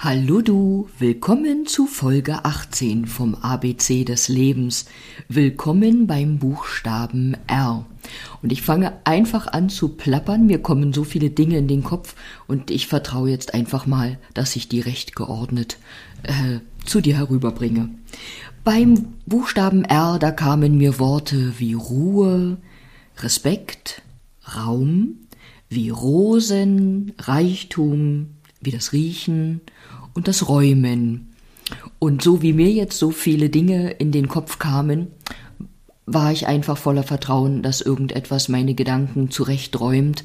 Hallo du, willkommen zu Folge 18 vom ABC des Lebens. Willkommen beim Buchstaben R. Und ich fange einfach an zu plappern, mir kommen so viele Dinge in den Kopf und ich vertraue jetzt einfach mal, dass ich die recht geordnet äh, zu dir herüberbringe. Beim Buchstaben R, da kamen mir Worte wie Ruhe, Respekt, Raum, wie Rosen, Reichtum, wie das Riechen und das Räumen. Und so wie mir jetzt so viele Dinge in den Kopf kamen, war ich einfach voller Vertrauen, dass irgendetwas meine Gedanken zurechträumt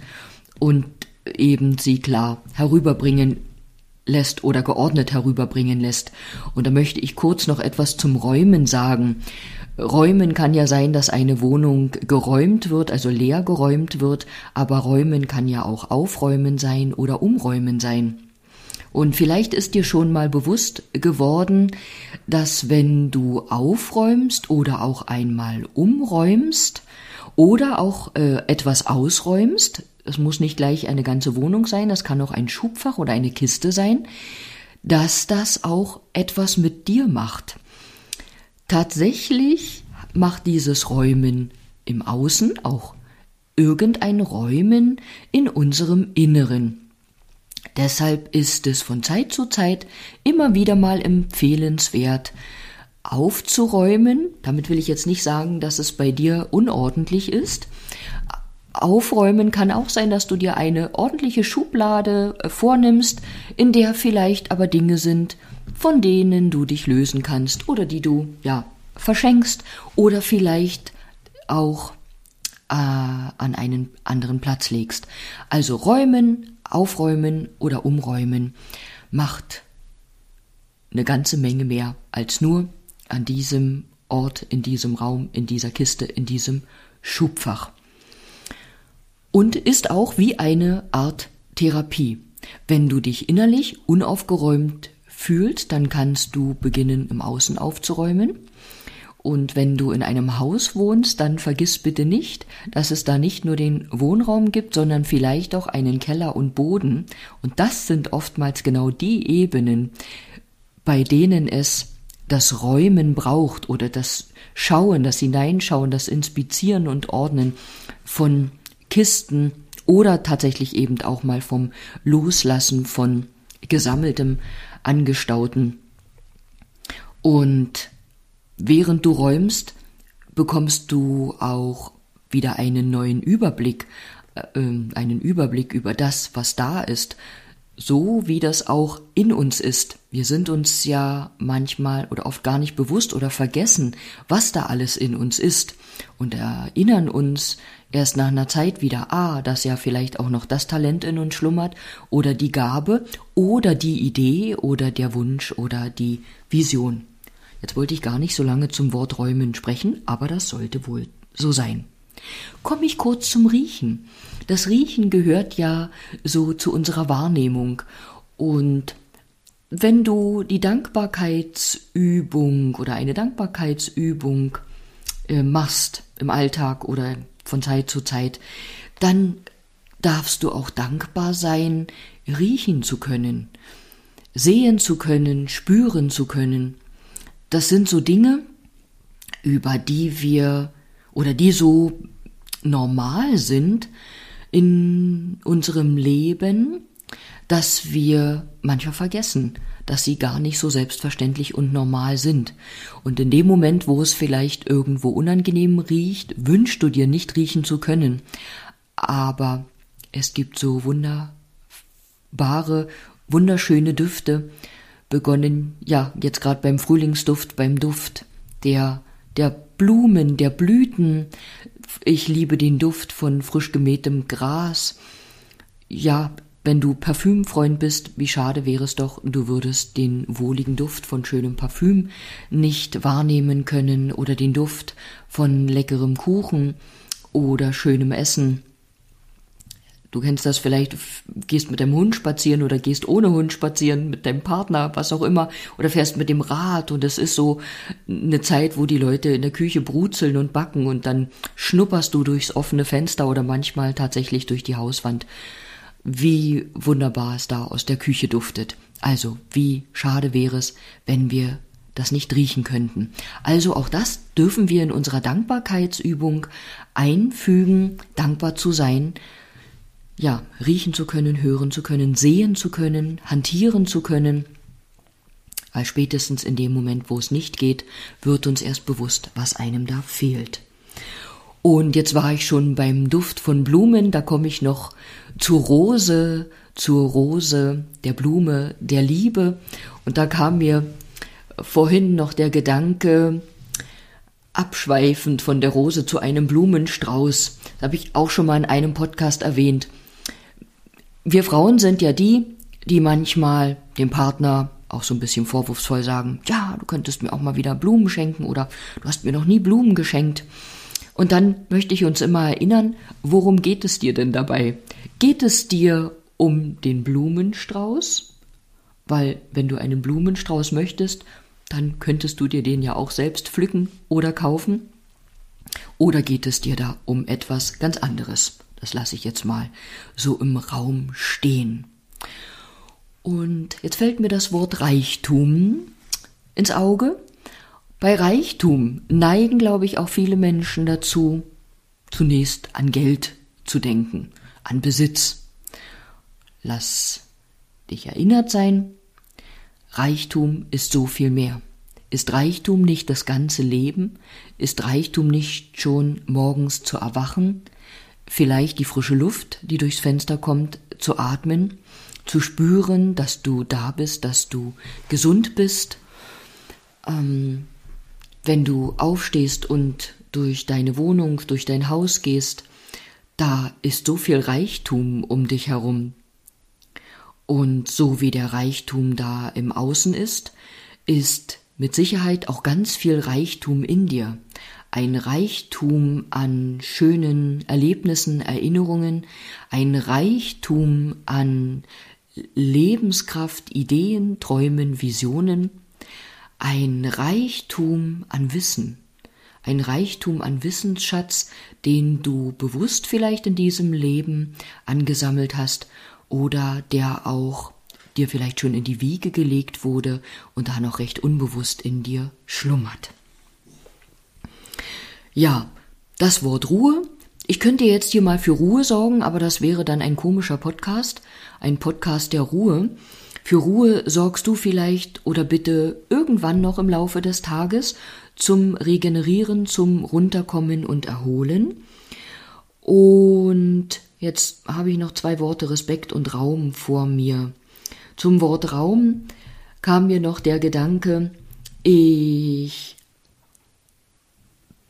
und eben sie klar herüberbringen lässt oder geordnet herüberbringen lässt. Und da möchte ich kurz noch etwas zum Räumen sagen. Räumen kann ja sein, dass eine Wohnung geräumt wird, also leer geräumt wird, aber räumen kann ja auch aufräumen sein oder umräumen sein. Und vielleicht ist dir schon mal bewusst geworden, dass wenn du aufräumst oder auch einmal umräumst oder auch äh, etwas ausräumst, es muss nicht gleich eine ganze Wohnung sein, das kann auch ein Schubfach oder eine Kiste sein, dass das auch etwas mit dir macht. Tatsächlich macht dieses Räumen im Außen auch irgendein Räumen in unserem Inneren. Deshalb ist es von Zeit zu Zeit immer wieder mal empfehlenswert, aufzuräumen. Damit will ich jetzt nicht sagen, dass es bei dir unordentlich ist. Aufräumen kann auch sein, dass du dir eine ordentliche Schublade äh, vornimmst, in der vielleicht aber Dinge sind, von denen du dich lösen kannst oder die du, ja, verschenkst oder vielleicht auch äh, an einen anderen Platz legst. Also räumen, aufräumen oder umräumen macht eine ganze Menge mehr als nur an diesem Ort, in diesem Raum, in dieser Kiste, in diesem Schubfach. Und ist auch wie eine Art Therapie. Wenn du dich innerlich unaufgeräumt fühlst, dann kannst du beginnen, im Außen aufzuräumen. Und wenn du in einem Haus wohnst, dann vergiss bitte nicht, dass es da nicht nur den Wohnraum gibt, sondern vielleicht auch einen Keller und Boden. Und das sind oftmals genau die Ebenen, bei denen es das Räumen braucht oder das Schauen, das Hineinschauen, das Inspizieren und Ordnen von Kisten oder tatsächlich eben auch mal vom Loslassen von gesammeltem, angestauten. Und während du räumst, bekommst du auch wieder einen neuen Überblick, äh, ähm, einen Überblick über das, was da ist, so wie das auch in uns ist. Wir sind uns ja manchmal oder oft gar nicht bewusst oder vergessen, was da alles in uns ist und erinnern uns erst nach einer Zeit wieder, ah, dass ja vielleicht auch noch das Talent in uns schlummert oder die Gabe oder die Idee oder der Wunsch oder die Vision. Jetzt wollte ich gar nicht so lange zum Wort Räumen sprechen, aber das sollte wohl so sein. Komme ich kurz zum Riechen. Das Riechen gehört ja so zu unserer Wahrnehmung. Und wenn du die Dankbarkeitsübung oder eine Dankbarkeitsübung äh, machst im Alltag oder von Zeit zu Zeit, dann darfst du auch dankbar sein, riechen zu können, sehen zu können, spüren zu können. Das sind so Dinge, über die wir oder die so normal sind in unserem Leben, dass wir manchmal vergessen, dass sie gar nicht so selbstverständlich und normal sind. Und in dem Moment, wo es vielleicht irgendwo unangenehm riecht, wünschst du dir nicht riechen zu können. Aber es gibt so wunderbare, wunderschöne Düfte, begonnen, ja, jetzt gerade beim Frühlingsduft, beim Duft der, der Blumen, der Blüten. Ich liebe den Duft von frisch gemähtem Gras. Ja, wenn du Parfümfreund bist, wie schade wäre es doch, du würdest den wohligen Duft von schönem Parfüm nicht wahrnehmen können oder den Duft von leckerem Kuchen oder schönem Essen. Du kennst das vielleicht, gehst mit deinem Hund spazieren oder gehst ohne Hund spazieren, mit deinem Partner, was auch immer, oder fährst mit dem Rad und es ist so eine Zeit, wo die Leute in der Küche brutzeln und backen und dann schnupperst du durchs offene Fenster oder manchmal tatsächlich durch die Hauswand wie wunderbar es da aus der Küche duftet. Also, wie schade wäre es, wenn wir das nicht riechen könnten. Also auch das dürfen wir in unserer Dankbarkeitsübung einfügen, dankbar zu sein, ja, riechen zu können, hören zu können, sehen zu können, hantieren zu können, weil spätestens in dem Moment, wo es nicht geht, wird uns erst bewusst, was einem da fehlt. Und jetzt war ich schon beim Duft von Blumen, da komme ich noch zur Rose, zur Rose, der Blume, der Liebe. Und da kam mir vorhin noch der Gedanke, abschweifend von der Rose zu einem Blumenstrauß. Das habe ich auch schon mal in einem Podcast erwähnt. Wir Frauen sind ja die, die manchmal dem Partner auch so ein bisschen vorwurfsvoll sagen, ja, du könntest mir auch mal wieder Blumen schenken oder du hast mir noch nie Blumen geschenkt. Und dann möchte ich uns immer erinnern, worum geht es dir denn dabei? Geht es dir um den Blumenstrauß? Weil wenn du einen Blumenstrauß möchtest, dann könntest du dir den ja auch selbst pflücken oder kaufen. Oder geht es dir da um etwas ganz anderes? Das lasse ich jetzt mal so im Raum stehen. Und jetzt fällt mir das Wort Reichtum ins Auge. Bei Reichtum neigen, glaube ich, auch viele Menschen dazu, zunächst an Geld zu denken, an Besitz. Lass dich erinnert sein, Reichtum ist so viel mehr. Ist Reichtum nicht das ganze Leben? Ist Reichtum nicht schon morgens zu erwachen? Vielleicht die frische Luft, die durchs Fenster kommt, zu atmen? zu spüren, dass du da bist, dass du gesund bist. Ähm, wenn du aufstehst und durch deine Wohnung, durch dein Haus gehst, da ist so viel Reichtum um dich herum. Und so wie der Reichtum da im Außen ist, ist mit Sicherheit auch ganz viel Reichtum in dir. Ein Reichtum an schönen Erlebnissen, Erinnerungen, ein Reichtum an Lebenskraft, Ideen, Träumen, Visionen, ein Reichtum an Wissen, ein Reichtum an Wissensschatz, den du bewusst vielleicht in diesem Leben angesammelt hast oder der auch dir vielleicht schon in die Wiege gelegt wurde und da noch recht unbewusst in dir schlummert. Ja, das Wort Ruhe ich könnte jetzt hier mal für Ruhe sorgen, aber das wäre dann ein komischer Podcast, ein Podcast der Ruhe. Für Ruhe sorgst du vielleicht oder bitte irgendwann noch im Laufe des Tages zum Regenerieren, zum Runterkommen und Erholen. Und jetzt habe ich noch zwei Worte Respekt und Raum vor mir. Zum Wort Raum kam mir noch der Gedanke, ich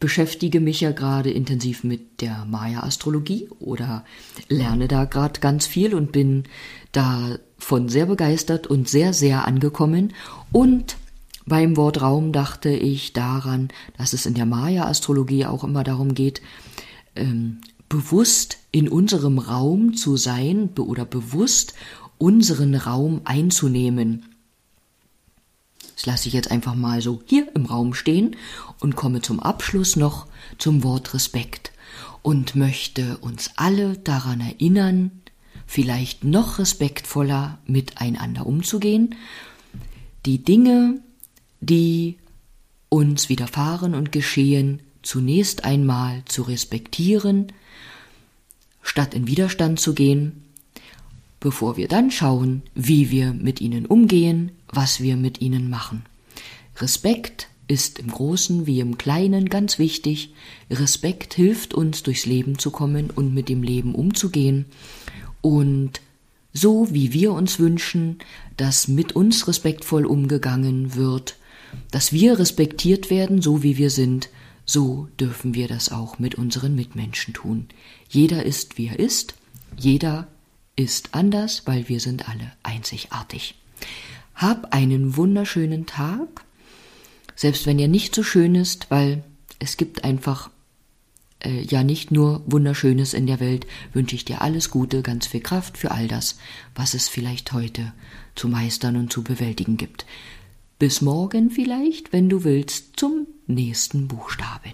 beschäftige mich ja gerade intensiv mit der Maya-Astrologie oder lerne da gerade ganz viel und bin davon sehr begeistert und sehr, sehr angekommen. Und beim Wort Raum dachte ich daran, dass es in der Maya-Astrologie auch immer darum geht, ähm, bewusst in unserem Raum zu sein oder bewusst unseren Raum einzunehmen. Das lasse ich jetzt einfach mal so hier im Raum stehen und komme zum Abschluss noch zum Wort Respekt und möchte uns alle daran erinnern, vielleicht noch respektvoller miteinander umzugehen, die Dinge, die uns widerfahren und geschehen, zunächst einmal zu respektieren, statt in Widerstand zu gehen, bevor wir dann schauen, wie wir mit ihnen umgehen, was wir mit ihnen machen. Respekt ist im Großen wie im Kleinen ganz wichtig. Respekt hilft uns, durchs Leben zu kommen und mit dem Leben umzugehen. Und so wie wir uns wünschen, dass mit uns respektvoll umgegangen wird, dass wir respektiert werden, so wie wir sind, so dürfen wir das auch mit unseren Mitmenschen tun. Jeder ist, wie er ist, jeder ist anders, weil wir sind alle einzigartig. Hab einen wunderschönen Tag, selbst wenn er nicht so schön ist, weil es gibt einfach äh, ja nicht nur Wunderschönes in der Welt, wünsche ich dir alles Gute, ganz viel Kraft für all das, was es vielleicht heute zu meistern und zu bewältigen gibt. Bis morgen vielleicht, wenn du willst, zum nächsten Buchstaben.